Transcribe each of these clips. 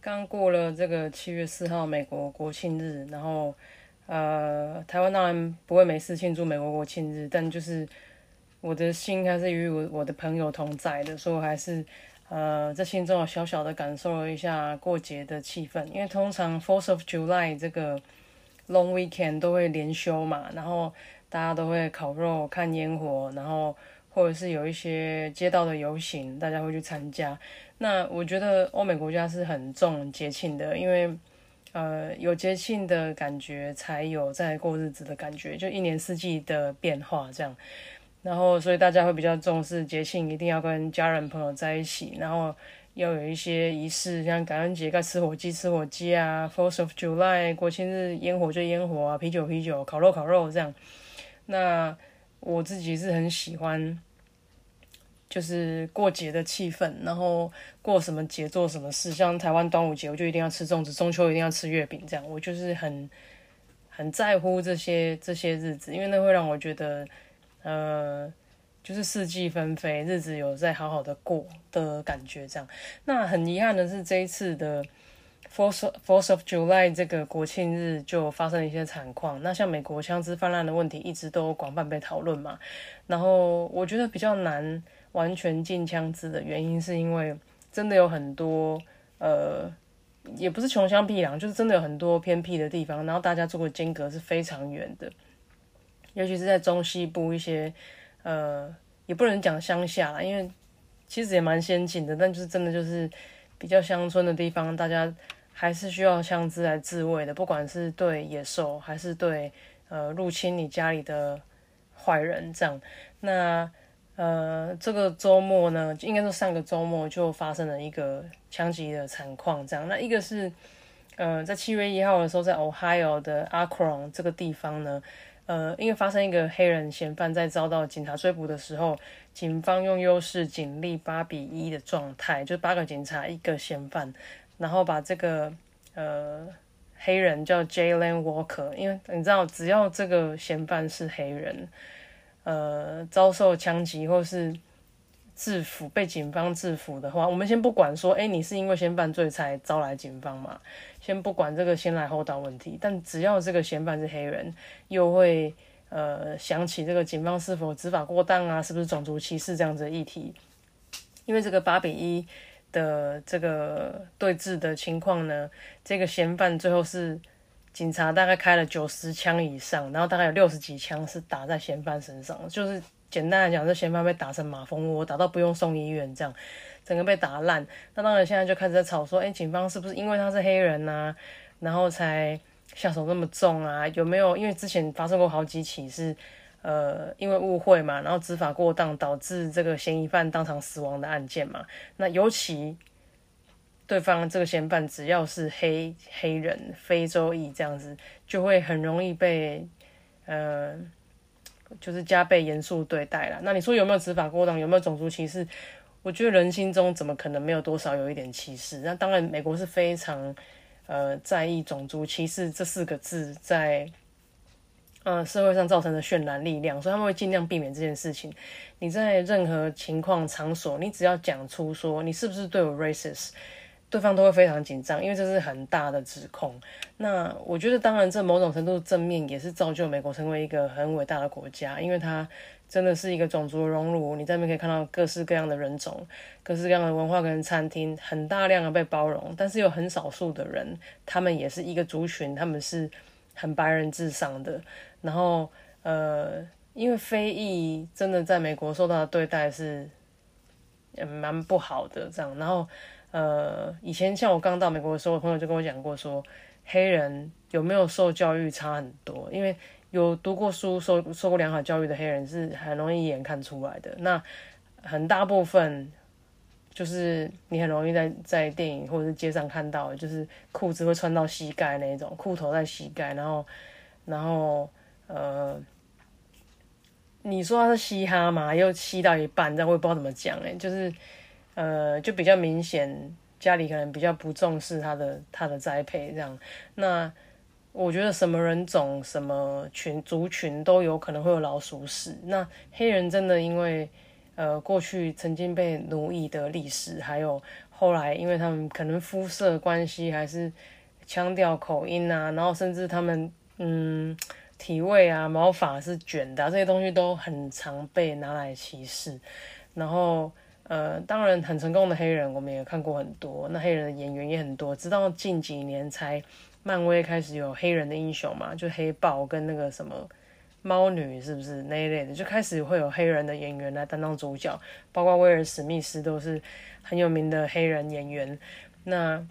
刚过了这个七月四号美国国庆日，然后呃，台湾当然不会没事庆祝美国国庆日，但就是我的心还是与我我的朋友同在的，所以我还是呃在心中小小的感受了一下过节的气氛。因为通常 Fourth of July 这个 Long Weekend 都会连休嘛，然后大家都会烤肉、看烟火，然后或者是有一些街道的游行，大家会去参加。那我觉得欧美国家是很重节庆的，因为呃有节庆的感觉，才有在过日子的感觉，就一年四季的变化这样。然后所以大家会比较重视节庆，一定要跟家人朋友在一起，然后要有一些仪式，像感恩节该吃火鸡吃火鸡啊，Fourth of July 国庆日烟火就烟火啊，啤酒啤酒，烤肉烤肉这样。那我自己是很喜欢。就是过节的气氛，然后过什么节做什么事，像台湾端午节，我就一定要吃粽子；中秋一定要吃月饼，这样我就是很很在乎这些这些日子，因为那会让我觉得，呃，就是四季纷飞，日子有在好好的过的感觉。这样，那很遗憾的是，这一次的 Fourth Fourth of July 这个国庆日就发生了一些惨况。那像美国枪支泛滥的问题，一直都广泛被讨论嘛。然后我觉得比较难。完全禁枪支的原因，是因为真的有很多呃，也不是穷乡僻壤，就是真的有很多偏僻的地方，然后大家做的间隔是非常远的，尤其是在中西部一些呃，也不能讲乡下啦，因为其实也蛮先进的，但就是真的就是比较乡村的地方，大家还是需要枪支来自卫的，不管是对野兽还是对呃入侵你家里的坏人这样，那。呃，这个周末呢，应该说上个周末就发生了一个枪击的惨况，这样。那一个是，呃，在七月一号的时候，在 Ohio 的 Akron 这个地方呢，呃，因为发生一个黑人嫌犯在遭到警察追捕的时候，警方用优势警力八比一的状态，就八个警察一个嫌犯，然后把这个呃黑人叫 Jalen Walker，因为你知道，只要这个嫌犯是黑人。呃，遭受枪击或是制服被警方制服的话，我们先不管说，哎，你是因为嫌犯罪才招来警方嘛？先不管这个先来后到问题，但只要这个嫌犯是黑人，又会呃想起这个警方是否执法过当啊，是不是种族歧视这样子的议题？因为这个八比一的这个对峙的情况呢，这个嫌犯最后是。警察大概开了九十枪以上，然后大概有六十几枪是打在嫌犯身上，就是简单来讲，这嫌犯被打成马蜂窝，打到不用送医院这样，整个被打烂。那当然现在就开始在吵说，哎，警方是不是因为他是黑人呐，然后才下手那么重啊？有没有？因为之前发生过好几起是，呃，因为误会嘛，然后执法过当导致这个嫌疑犯当场死亡的案件嘛。那尤其。对方这个嫌犯只要是黑黑人、非洲裔这样子，就会很容易被呃，就是加倍严肃对待了。那你说有没有执法过当？有没有种族歧视？我觉得人心中怎么可能没有多少有一点歧视？那当然，美国是非常呃在意种族歧视这四个字在呃社会上造成的渲染力量，所以他们会尽量避免这件事情。你在任何情况场所，你只要讲出说你是不是对我 racist。对方都会非常紧张，因为这是很大的指控。那我觉得，当然，这某种程度正面也是造就美国成为一个很伟大的国家，因为它真的是一个种族融入。你在那边可以看到各式各样的人种、各式各样的文化跟餐厅，很大量的被包容。但是有很少数的人，他们也是一个族群，他们是很白人至上的。然后，呃，因为非裔真的在美国受到的对待是也蛮不好的，这样，然后。呃，以前像我刚到美国的时候，朋友就跟我讲过，说黑人有没有受教育差很多，因为有读过书、受受过良好教育的黑人是很容易一眼看出来的。那很大部分就是你很容易在在电影或者是街上看到，就是裤子会穿到膝盖那种，裤头在膝盖，然后然后呃，你说他是嘻哈嘛，又吸到一半，这样我也不知道怎么讲哎，就是呃，就比较明显，家里可能比较不重视他的他的栽培这样，那。我觉得什么人种、什么群族群都有可能会有老鼠屎。那黑人真的因为呃过去曾经被奴役的历史，还有后来因为他们可能肤色关系，还是腔调口音啊，然后甚至他们嗯体味啊、毛发是卷的，这些东西都很常被拿来歧视。然后呃，当然很成功的黑人我们也看过很多，那黑人的演员也很多，直到近几年才。漫威开始有黑人的英雄嘛，就黑豹跟那个什么猫女是不是那一类的，就开始会有黑人的演员来担当主角，包括威尔史密斯都是很有名的黑人演员。那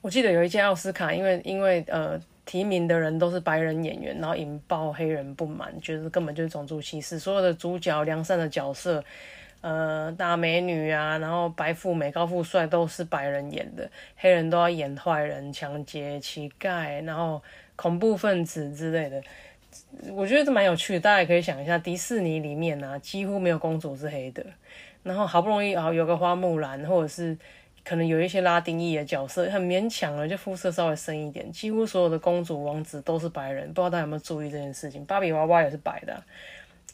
我记得有一届奥斯卡，因为因为呃提名的人都是白人演员，然后引爆黑人不满，觉得根本就是种族歧视，所有的主角良善的角色。呃，大美女啊，然后白富美、高富帅都是白人演的，黑人都要演坏人、抢劫、乞丐，然后恐怖分子之类的。我觉得这蛮有趣的，大家也可以想一下，迪士尼里面呢，几乎没有公主是黑的。然后好不容易啊，有个花木兰，或者是可能有一些拉丁裔的角色，很勉强了，就肤色稍微深一点。几乎所有的公主、王子都是白人，不知道大家有没有注意这件事情？芭比娃娃也是白的，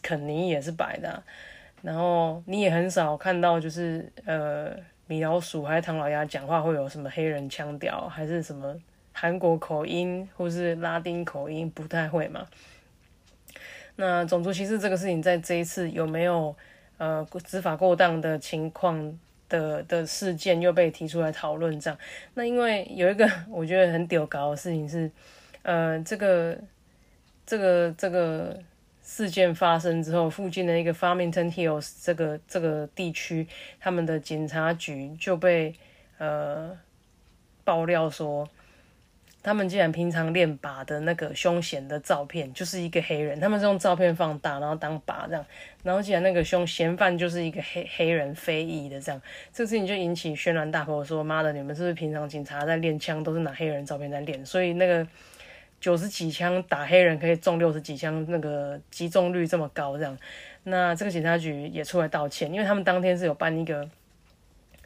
肯尼也是白的。然后你也很少看到，就是呃，米老鼠还是唐老鸭讲话会有什么黑人腔调，还是什么韩国口音，或是拉丁口音，不太会嘛。那种族歧视这个事情，在这一次有没有呃执法过当的情况的的事件又被提出来讨论？这样，那因为有一个 我觉得很屌搞的事情是，呃，这个这个这个。事件发生之后，附近的一个 Farmington Hills 这个这个地区，他们的警察局就被呃爆料说，他们竟然平常练靶的那个凶险的照片就是一个黑人，他们是用照片放大，然后当靶这样，然后竟然那个凶嫌犯就是一个黑黑人非裔的这样，这个事情就引起轩然大波，说妈的，你们是不是平常警察在练枪都是拿黑人照片在练，所以那个。九十几枪打黑人可以中六十几枪，那个击中率这么高，这样，那这个警察局也出来道歉，因为他们当天是有办一个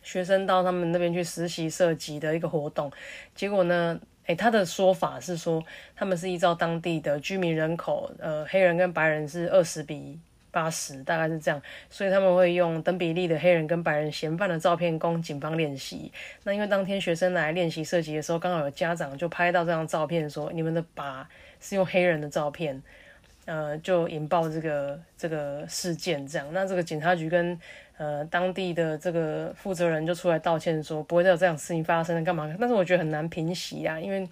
学生到他们那边去实习射击的一个活动，结果呢，他的说法是说他们是依照当地的居民人口，呃，黑人跟白人是二十比。八十大概是这样，所以他们会用等比例的黑人跟白人嫌犯的照片供警方练习。那因为当天学生来练习射击的时候，刚好有家长就拍到这张照片，说你们的靶是用黑人的照片，呃，就引爆这个这个事件。这样，那这个警察局跟呃当地的这个负责人就出来道歉，说不会再有这样事情发生了，干嘛？但是我觉得很难平息啊，因为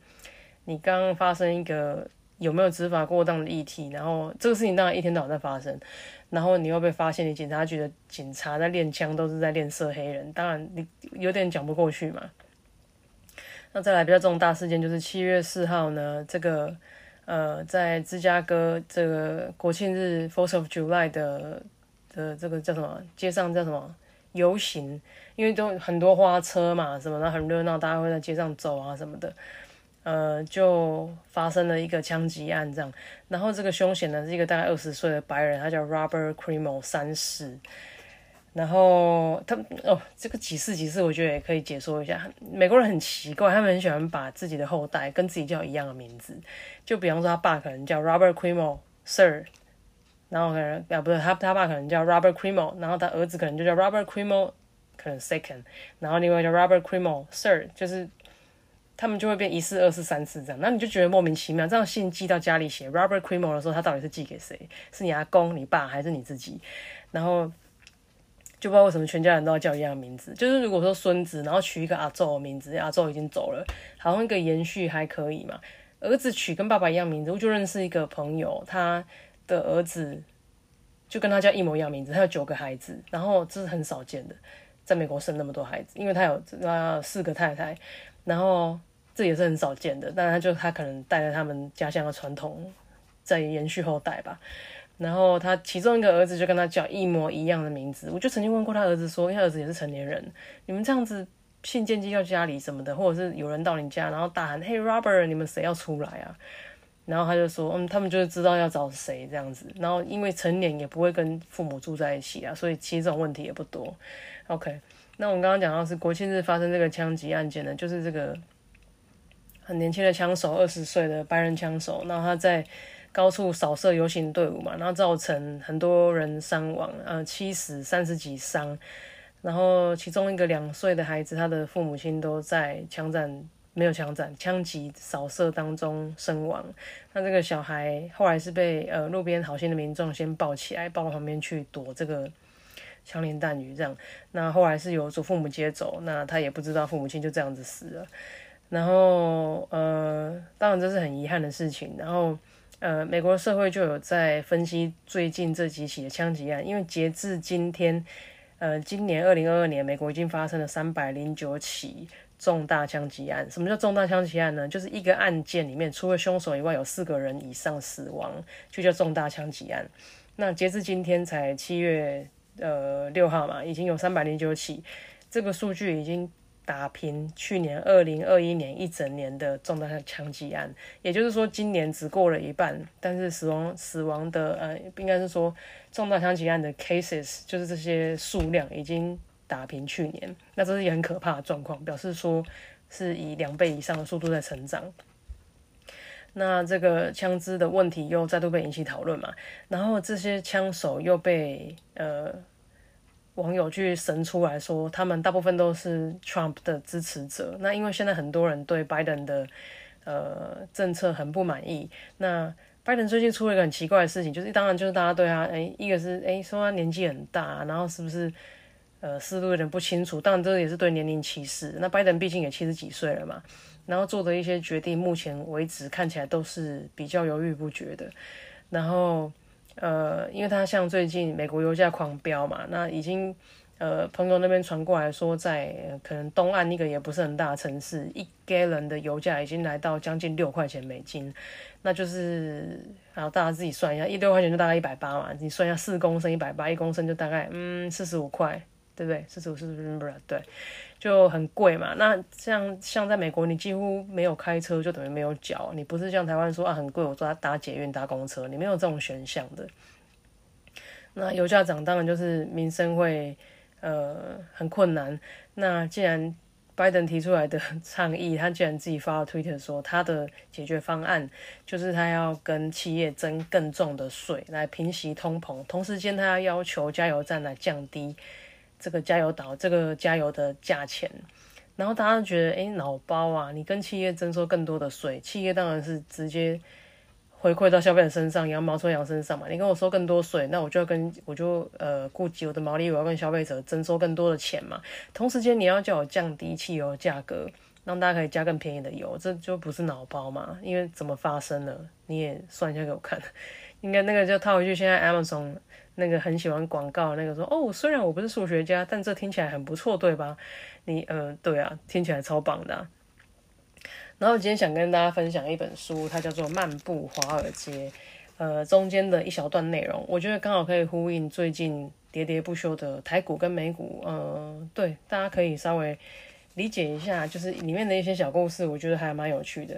你刚刚发生一个。有没有执法过当的议题？然后这个事情当然一天到晚在发生，然后你又被发现，你警察局的警察在练枪，都是在练射黑人，当然你有点讲不过去嘛。那再来比较重大事件就是七月四号呢，这个呃在芝加哥这个国庆日 Fourth of July 的的这个叫什么街上叫什么游行，因为都很多花车嘛，什么的很热闹，大家会在街上走啊什么的。呃，就发生了一个枪击案，这样。然后这个凶险呢是一个大概二十岁的白人，他叫 Robert Crimo 三世。然后他哦，这个几世几世，我觉得也可以解说一下。美国人很奇怪，他们很喜欢把自己的后代跟自己叫一样的名字。就比方说，他爸可能叫 Robert Crimo Sir，然后可能啊不是他他爸可能叫 Robert Crimo，然后他儿子可能就叫 Robert Crimo，可能 Second，然后另外叫 Robert Crimo Sir，就是。他们就会变一次、二次、三次这样，那你就觉得莫名其妙。这样信寄到家里写 Robert Crimo 的时候，他到底是寄给谁？是你阿公、你爸还是你自己？然后就不知道为什么全家人都要叫一样名字。就是如果说孙子，然后取一个阿宙的名字，阿宙已经走了，好像一个延续还可以嘛。儿子取跟爸爸一样名字，我就认识一个朋友，他的儿子就跟他叫一模一样名字，他有九个孩子，然后这是很少见的，在美国生那么多孩子，因为他有呃四个太太，然后。这也是很少见的，但他就他可能带着他们家乡的传统，在延续后代吧。然后他其中一个儿子就跟他叫一模一样的名字。我就曾经问过他儿子说，因为儿子也是成年人，你们这样子信件寄到家里什么的，或者是有人到你家，然后大喊 “Hey Robert”，你们谁要出来啊？然后他就说，嗯，他们就是知道要找谁这样子。然后因为成年也不会跟父母住在一起啊，所以其实这种问题也不多。OK，那我们刚刚讲到是国庆日发生这个枪击案件呢，就是这个很年轻的枪手，二十岁的白人枪手，然后他在。高处扫射游行队伍嘛，然后造成很多人伤亡，呃，七死三十几伤，然后其中一个两岁的孩子，他的父母亲都在枪战没有枪战枪击扫射当中身亡。那这个小孩后来是被呃路边好心的民众先抱起来，抱到旁边去躲这个枪林弹雨这样。那后来是由祖父母接走，那他也不知道父母亲就这样子死了。然后呃，当然这是很遗憾的事情。然后。呃，美国社会就有在分析最近这几起的枪击案，因为截至今天，呃，今年二零二二年，美国已经发生了三百零九起重大枪击案。什么叫重大枪击案呢？就是一个案件里面，除了凶手以外，有四个人以上死亡，就叫重大枪击案。那截至今天才七月呃六号嘛，已经有三百零九起，这个数据已经。打平去年二零二一年一整年的重大枪击案，也就是说今年只过了一半，但是死亡死亡的呃，应该是说重大枪击案的 cases，就是这些数量已经打平去年，那这是也很可怕的状况，表示说是以两倍以上的速度在成长。那这个枪支的问题又再度被引起讨论嘛，然后这些枪手又被呃。网友去神出来说，他们大部分都是 Trump 的支持者。那因为现在很多人对 Biden 的呃政策很不满意。那 Biden 最近出了一个很奇怪的事情，就是当然就是大家对他，哎，一个是哎说他年纪很大，然后是不是呃思路有点不清楚。当然这也是对年龄歧视。那拜登毕竟也七十几岁了嘛，然后做的一些决定，目前为止看起来都是比较犹豫不决的。然后。呃，因为他像最近美国油价狂飙嘛，那已经呃朋友那边传过来说，在可能东岸一个也不是很大的城市，一加仑的油价已经来到将近六块钱美金，那就是然后大家自己算一下，一六块钱就大概一百八嘛，你算一下四公升一百八，一公升就大概嗯四十五块，对不对？四十五四十五不是对。就很贵嘛，那像像在美国，你几乎没有开车就等于没有脚，你不是像台湾说啊很贵，我坐搭捷运搭公车，你没有这种选项的。那油价涨当然就是民生会呃很困难。那既然拜登提出来的倡议，他既然自己发了推特说他的解决方案就是他要跟企业征更重的税来平息通膨，同时间他要要求加油站来降低。这个加油岛，这个加油的价钱，然后大家觉得，哎，脑包啊！你跟企业征收更多的税，企业当然是直接回馈到消费者身上，羊毛出羊身上嘛。你跟我收更多税，那我就要跟我就呃顾及我的毛利，我要跟消费者征收更多的钱嘛。同时间你要叫我降低汽油价格，让大家可以加更便宜的油，这就不是脑包嘛？因为怎么发生的，你也算一下给我看。应该那个就套回去，现在 Amazon。那个很喜欢广告，那个说哦，虽然我不是数学家，但这听起来很不错，对吧？你呃，对啊，听起来超棒的。然后今天想跟大家分享一本书，它叫做《漫步华尔街》，呃，中间的一小段内容，我觉得刚好可以呼应最近喋喋不休的台股跟美股，呃，对，大家可以稍微理解一下，就是里面的一些小故事，我觉得还蛮有趣的。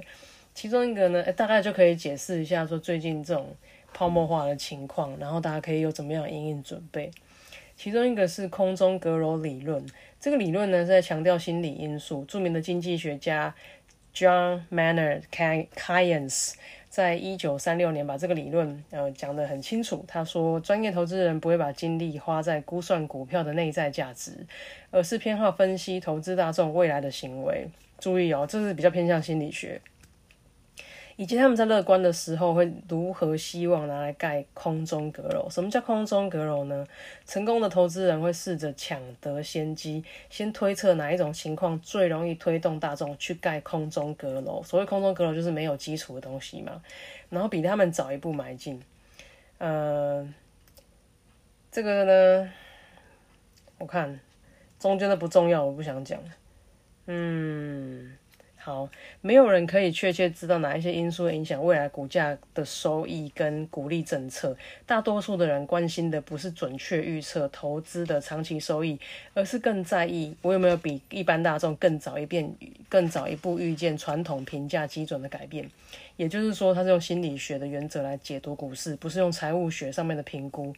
其中一个呢，大概就可以解释一下，说最近这种。泡沫化的情况，然后大家可以有怎么样应应准备？其中一个是空中阁楼理论，这个理论呢是在强调心理因素。著名的经济学家 John Maynard Keynes 在一九三六年把这个理论呃讲得很清楚。他说，专业投资人不会把精力花在估算股票的内在价值，而是偏好分析投资大众未来的行为。注意哦，这是比较偏向心理学。以及他们在乐观的时候会如何希望拿来盖空中阁楼？什么叫空中阁楼呢？成功的投资人会试着抢得先机，先推测哪一种情况最容易推动大众去盖空中阁楼。所谓空中阁楼就是没有基础的东西嘛，然后比他们早一步埋进。呃，这个呢，我看中间的不重要，我不想讲。嗯。好，没有人可以确切知道哪一些因素影响未来股价的收益跟股利政策。大多数的人关心的不是准确预测投资的长期收益，而是更在意我有没有比一般大众更早一遍、更早一步预见传统评价基准的改变。也就是说，它是用心理学的原则来解读股市，不是用财务学上面的评估。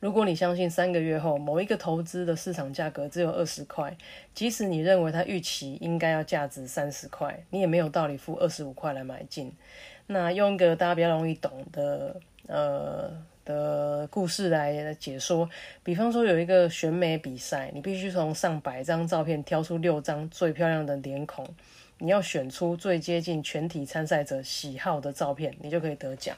如果你相信三个月后某一个投资的市场价格只有二十块，即使你认为它预期应该要价值三十块，你也没有道理付二十五块来买进。那用一个大家比较容易懂的呃的故事来解说，比方说有一个选美比赛，你必须从上百张照片挑出六张最漂亮的脸孔，你要选出最接近全体参赛者喜好的照片，你就可以得奖。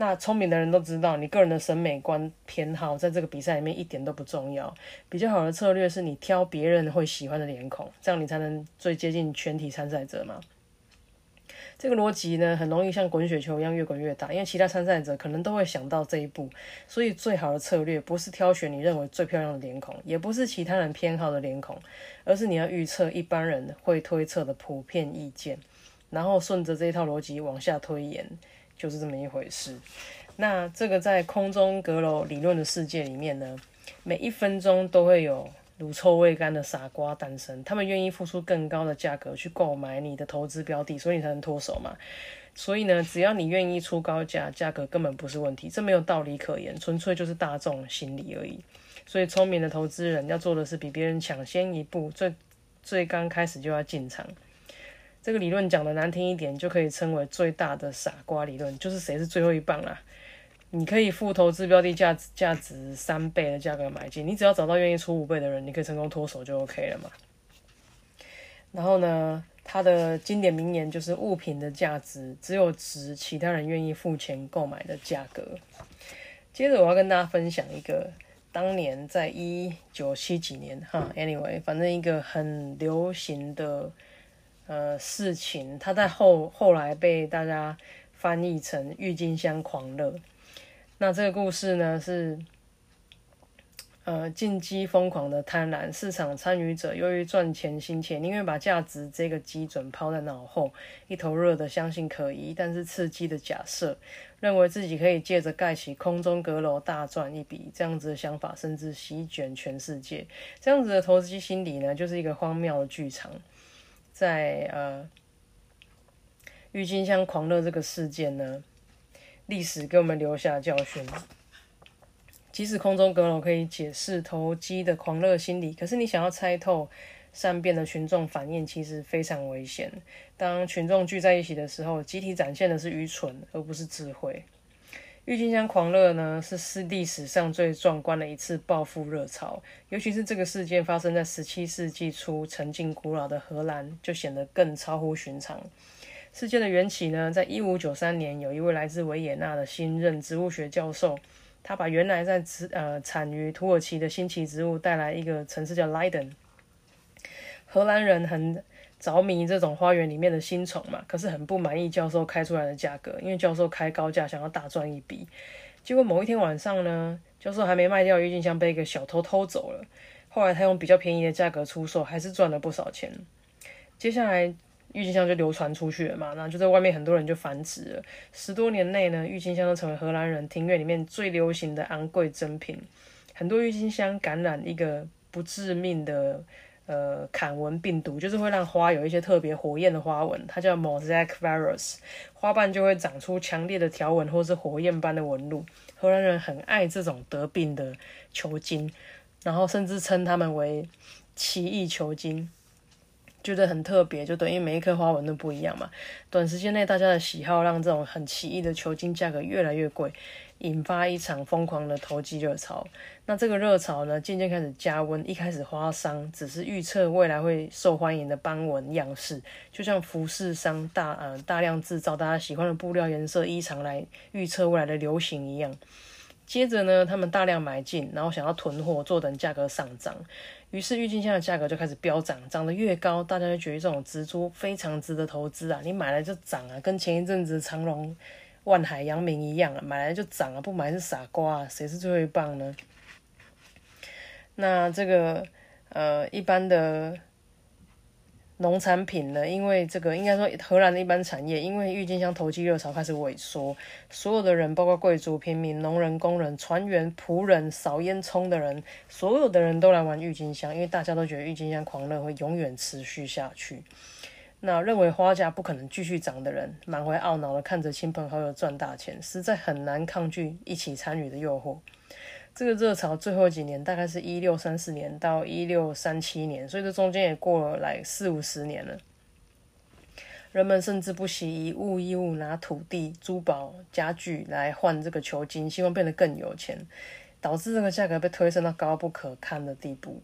那聪明的人都知道，你个人的审美观偏好在这个比赛里面一点都不重要。比较好的策略是你挑别人会喜欢的脸孔，这样你才能最接近全体参赛者嘛。这个逻辑呢，很容易像滚雪球一样越滚越大，因为其他参赛者可能都会想到这一步。所以最好的策略不是挑选你认为最漂亮的脸孔，也不是其他人偏好的脸孔，而是你要预测一般人会推测的普遍意见，然后顺着这一套逻辑往下推演。就是这么一回事。那这个在空中阁楼理论的世界里面呢，每一分钟都会有乳臭未干的傻瓜诞生，他们愿意付出更高的价格去购买你的投资标的，所以你才能脱手嘛。所以呢，只要你愿意出高价，价格根本不是问题，这没有道理可言，纯粹就是大众心理而已。所以聪明的投资人要做的是比别人抢先一步，最最刚开始就要进场。这个理论讲的难听一点，就可以称为最大的傻瓜理论，就是谁是最后一棒啊？你可以付投资标的价值价值三倍的价格买进，你只要找到愿意出五倍的人，你可以成功脱手就 OK 了嘛。然后呢，他的经典名言就是物品的价值只有值其他人愿意付钱购买的价格。接着我要跟大家分享一个当年在一九七几年哈，anyway，反正一个很流行的。呃，事情，他在后后来被大家翻译成《郁金香狂热》。那这个故事呢，是呃进击疯狂的贪婪市场参与者，由于赚钱心切，宁愿把价值这个基准抛在脑后，一头热的相信可疑但是刺激的假设，认为自己可以借着盖起空中阁楼大赚一笔。这样子的想法甚至席卷全世界。这样子的投资心理呢，就是一个荒谬的剧场。在呃，郁金香狂热这个事件呢，历史给我们留下教训。即使空中阁楼可以解释投机的狂热心理，可是你想要猜透善变的群众反应，其实非常危险。当群众聚在一起的时候，集体展现的是愚蠢，而不是智慧。郁金香狂热呢，是是历史上最壮观的一次暴富热潮，尤其是这个事件发生在十七世纪初，沉浸古老的荷兰就显得更超乎寻常。事件的缘起呢，在一五九三年，有一位来自维也纳的新任植物学教授，他把原来在植呃产于土耳其的新奇植物带来一个城市叫莱登，荷兰人很。着迷这种花园里面的新宠嘛，可是很不满意教授开出来的价格，因为教授开高价想要大赚一笔。结果某一天晚上呢，教授还没卖掉郁金香，被一个小偷偷走了。后来他用比较便宜的价格出售，还是赚了不少钱。接下来郁金香就流传出去了嘛，然后就在外面很多人就繁殖了。十多年内呢，郁金香都成为荷兰人庭院里面最流行的昂贵珍品。很多郁金香感染一个不致命的。呃，坎纹病毒就是会让花有一些特别火焰的花纹，它叫 mosaic virus，花瓣就会长出强烈的条纹或是火焰般的纹路。荷兰人很爱这种得病的球茎，然后甚至称它们为奇异球茎，觉得很特别，就等于每一颗花纹都不一样嘛。短时间内，大家的喜好让这种很奇异的球茎价格越来越贵。引发一场疯狂的投机热潮。那这个热潮呢，渐渐开始加温。一开始花商只是预测未来会受欢迎的斑纹样式，就像服饰商大呃大量制造大家喜欢的布料、颜色、衣裳来预测未来的流行一样。接着呢，他们大量买进，然后想要囤货，坐等价格上涨。于是郁金香的价格就开始飙涨，涨得越高，大家就觉得这种植株非常值得投资啊！你买了就涨啊，跟前一阵子长隆。万海扬名一样啊，买来就涨啊，不买是傻瓜啊，谁是最后一棒呢？那这个呃，一般的农产品呢，因为这个应该说荷兰的一般产业，因为郁金香投机热潮开始萎缩，所有的人，包括贵族、平民、农人、工人、船员、仆人、扫烟囱的人，所有的人都来玩郁金香，因为大家都觉得郁金香狂热会永远持续下去。那认为花价不可能继续涨的人，满怀懊恼的看着亲朋好友赚大钱，实在很难抗拒一起参与的诱惑。这个热潮最后几年，大概是一六三四年到一六三七年，所以这中间也过了来四五十年了。人们甚至不惜以物易物，拿土地、珠宝、家具来换这个球金，希望变得更有钱，导致这个价格被推升到高不可堪的地步。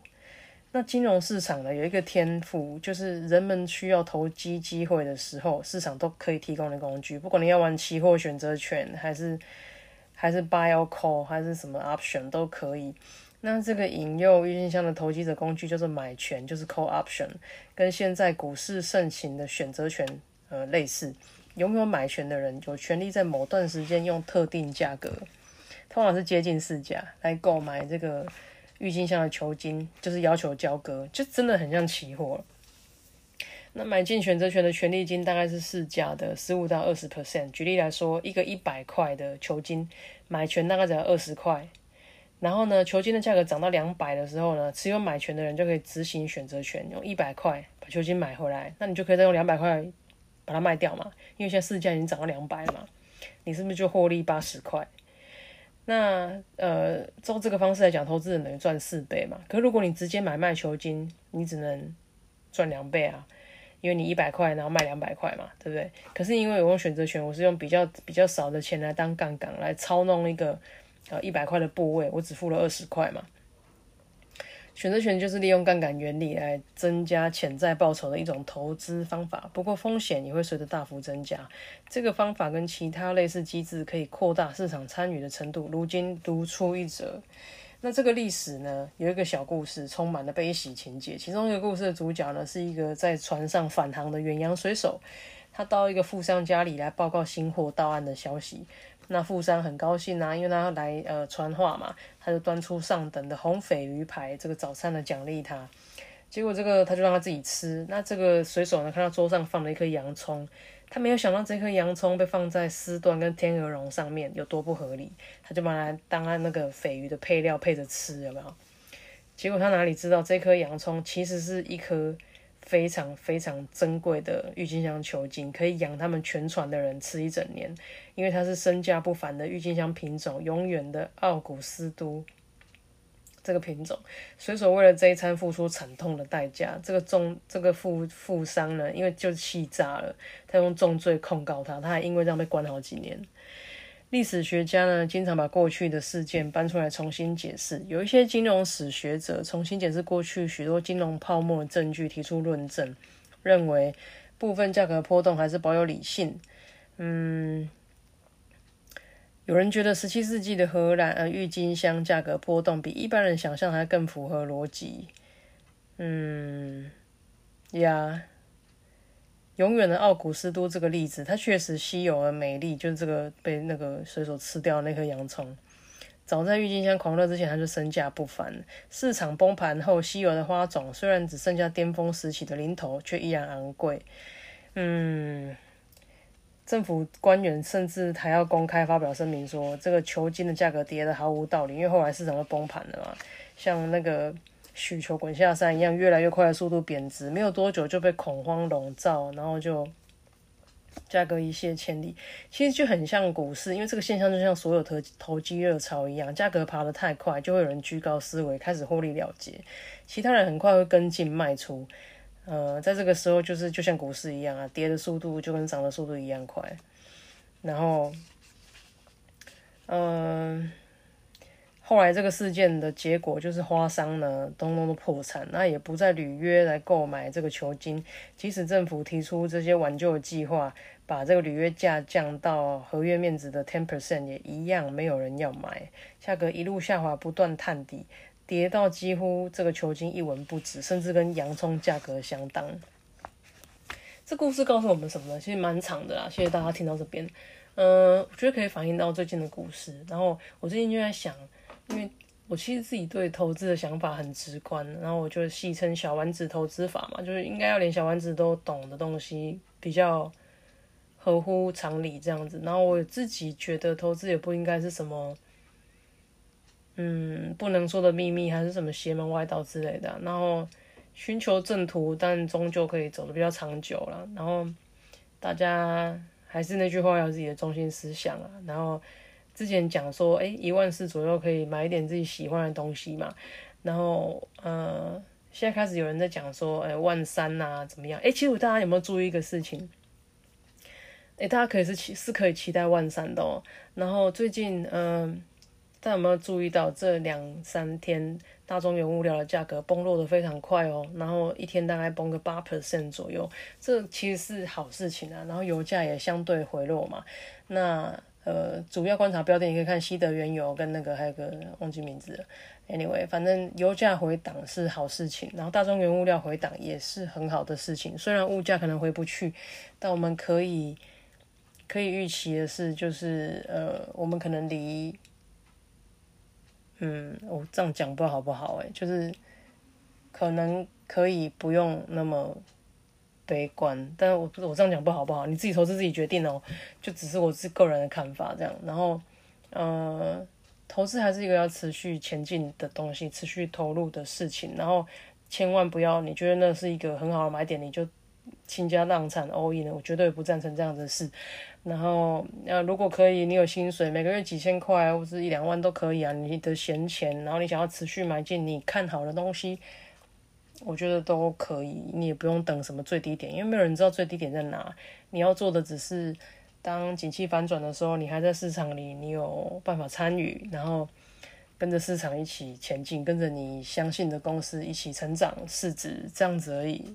那金融市场呢，有一个天赋，就是人们需要投机机会的时候，市场都可以提供的工具，不管你要玩期货选择权还是。还是 buy or call 还是什么 option 都可以。那这个引诱郁金香的投机者工具就是买权，就是 call option，跟现在股市盛行的选择权呃类似。拥有买权的人有权利在某段时间用特定价格，通常是接近市价来购买这个郁金香的球金，就是要求交割，就真的很像期货。那买进选择权的权利金大概是市价的十五到二十 percent。举例来说，一个一百块的球金买权大概只要二十块，然后呢，球金的价格涨到两百的时候呢，持有买权的人就可以执行选择权，用一百块把球金买回来，那你就可以再用两百块把它卖掉嘛，因为现在市价已经涨到两百嘛，你是不是就获利八十块？那呃，照这个方式来讲，投资人等于赚四倍嘛。可如果你直接买卖球金，你只能赚两倍啊。因为你一百块，然后卖两百块嘛，对不对？可是因为我用选择权，我是用比较比较少的钱来当杠杆，来操弄一个呃一百块的部位，我只付了二十块嘛。选择权就是利用杠杆原理来增加潜在报酬的一种投资方法，不过风险也会随着大幅增加。这个方法跟其他类似机制可以扩大市场参与的程度，如今独出一辙。那这个历史呢，有一个小故事，充满了悲喜情节。其中一个故事的主角呢，是一个在船上返航的远洋水手，他到一个富商家里来报告新货到岸的消息。那富商很高兴啊，因为他要来呃传话嘛，他就端出上等的红鲱鱼排这个早餐的奖励他。结果这个他就让他自己吃。那这个水手呢，看到桌上放了一颗洋葱。他没有想到这颗洋葱被放在丝缎跟天鹅绒上面有多不合理，他就把它当那个鲱鱼的配料配着吃，有没有？结果他哪里知道这颗洋葱其实是一颗非常非常珍贵的郁金香球茎，可以养他们全船的人吃一整年，因为它是身价不凡的郁金香品种，永远的奥古斯都。这个品种，水手为了这一餐付出惨痛的代价。这个重这个富富商呢，因为就气炸了，他用重罪控告他，他还因为这样被关好几年。历史学家呢，经常把过去的事件搬出来重新解释。有一些金融史学者重新解释过去许多金融泡沫的证据，提出论证，认为部分价格波动还是保有理性。嗯。有人觉得十七世纪的荷兰呃郁金香价格波动比一般人想象还更符合逻辑。嗯，呀，永远的奥古斯都这个例子，它确实稀有而美丽，就是这个被那个水手吃掉那颗洋葱。早在郁金香狂热之前，它就身价不凡。市场崩盘后，稀有的花种虽然只剩下巅峰时期的零头，却依然昂贵。嗯。政府官员甚至还要公开发表声明说，这个球金的价格跌得毫无道理，因为后来市场都崩盘了嘛，像那个雪球滚下山一样，越来越快的速度贬值，没有多久就被恐慌笼罩，然后就价格一泻千里。其实就很像股市，因为这个现象就像所有投投机热潮一样，价格爬得太快，就会有人居高思维，开始获利了结，其他人很快会跟进卖出。呃，在这个时候，就是就像股市一样啊，跌的速度就跟涨的速度一样快。然后，嗯，后来这个事件的结果就是花商呢，通通都破产，那也不再履约来购买这个球金。即使政府提出这些挽救的计划，把这个履约价降到合约面值的 ten percent，也一样没有人要买，价格一路下滑，不断探底。跌到几乎这个球金一文不值，甚至跟洋葱价格相当。这故事告诉我们什么呢？其实蛮长的啦，谢谢大家听到这边。嗯，我觉得可以反映到最近的故事。然后我最近就在想，因为我其实自己对投资的想法很直观，然后我就戏称小丸子投资法嘛，就是应该要连小丸子都懂的东西，比较合乎常理这样子。然后我自己觉得投资也不应该是什么，嗯，不能说的秘密，还是什么邪门歪道之类的。然后寻求正途，但终究可以走的比较长久了。然后大家还是那句话，要自己的中心思想啊。然后。之前讲说，哎，一万四左右可以买一点自己喜欢的东西嘛。然后，呃，现在开始有人在讲说，哎，万三呐，怎么样？哎，其实大家有没有注意一个事情？哎，大家可以是期是可以期待万三的哦。然后最近，嗯，大家有没有注意到这两三天大中原物料的价格崩落的非常快哦？然后一天大概崩个八 percent 左右，这其实是好事情啊。然后油价也相对回落嘛，那。呃，主要观察标的你可以看西德原油跟那个还有个忘记名字了，anyway，反正油价回档是好事情，然后大中原物料回档也是很好的事情。虽然物价可能回不去，但我们可以可以预期的是，就是呃，我们可能离，嗯，我这样讲不好不好诶，就是可能可以不用那么。悲观，但是我我这样讲不好不好，你自己投资自己决定哦，就只是我自个人的看法这样。然后，呃，投资还是一个要持续前进的东西，持续投入的事情。然后，千万不要你觉得那是一个很好的买点，你就倾家荡产 all in 我绝对不赞成这样的事。然后，呃，如果可以，你有薪水，每个月几千块或者一两万都可以啊，你的闲钱，然后你想要持续买进你看好的东西。我觉得都可以，你也不用等什么最低点，因为没有人知道最低点在哪。你要做的只是，当景气反转的时候，你还在市场里，你有办法参与，然后跟着市场一起前进，跟着你相信的公司一起成长市值，这样子而已。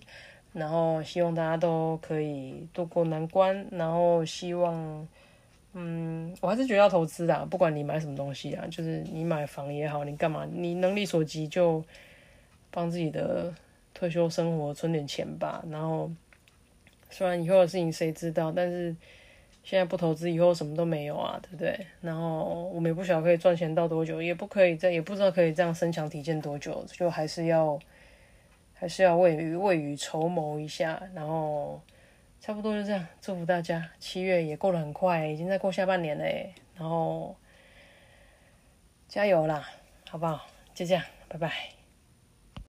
然后希望大家都可以度过难关，然后希望，嗯，我还是觉得要投资的，不管你买什么东西啊，就是你买房也好，你干嘛，你能力所及就。帮自己的退休生活存点钱吧。然后，虽然以后的事情谁知道，但是现在不投资，以后什么都没有啊，对不对？然后我们也不晓得可以赚钱到多久，也不可以再，也不知道可以这样身强体健多久，就还是要还是要未雨未雨绸缪一下。然后差不多就这样，祝福大家。七月也过得很快，已经在过下半年了，然后加油啦，好不好？就这样，拜拜。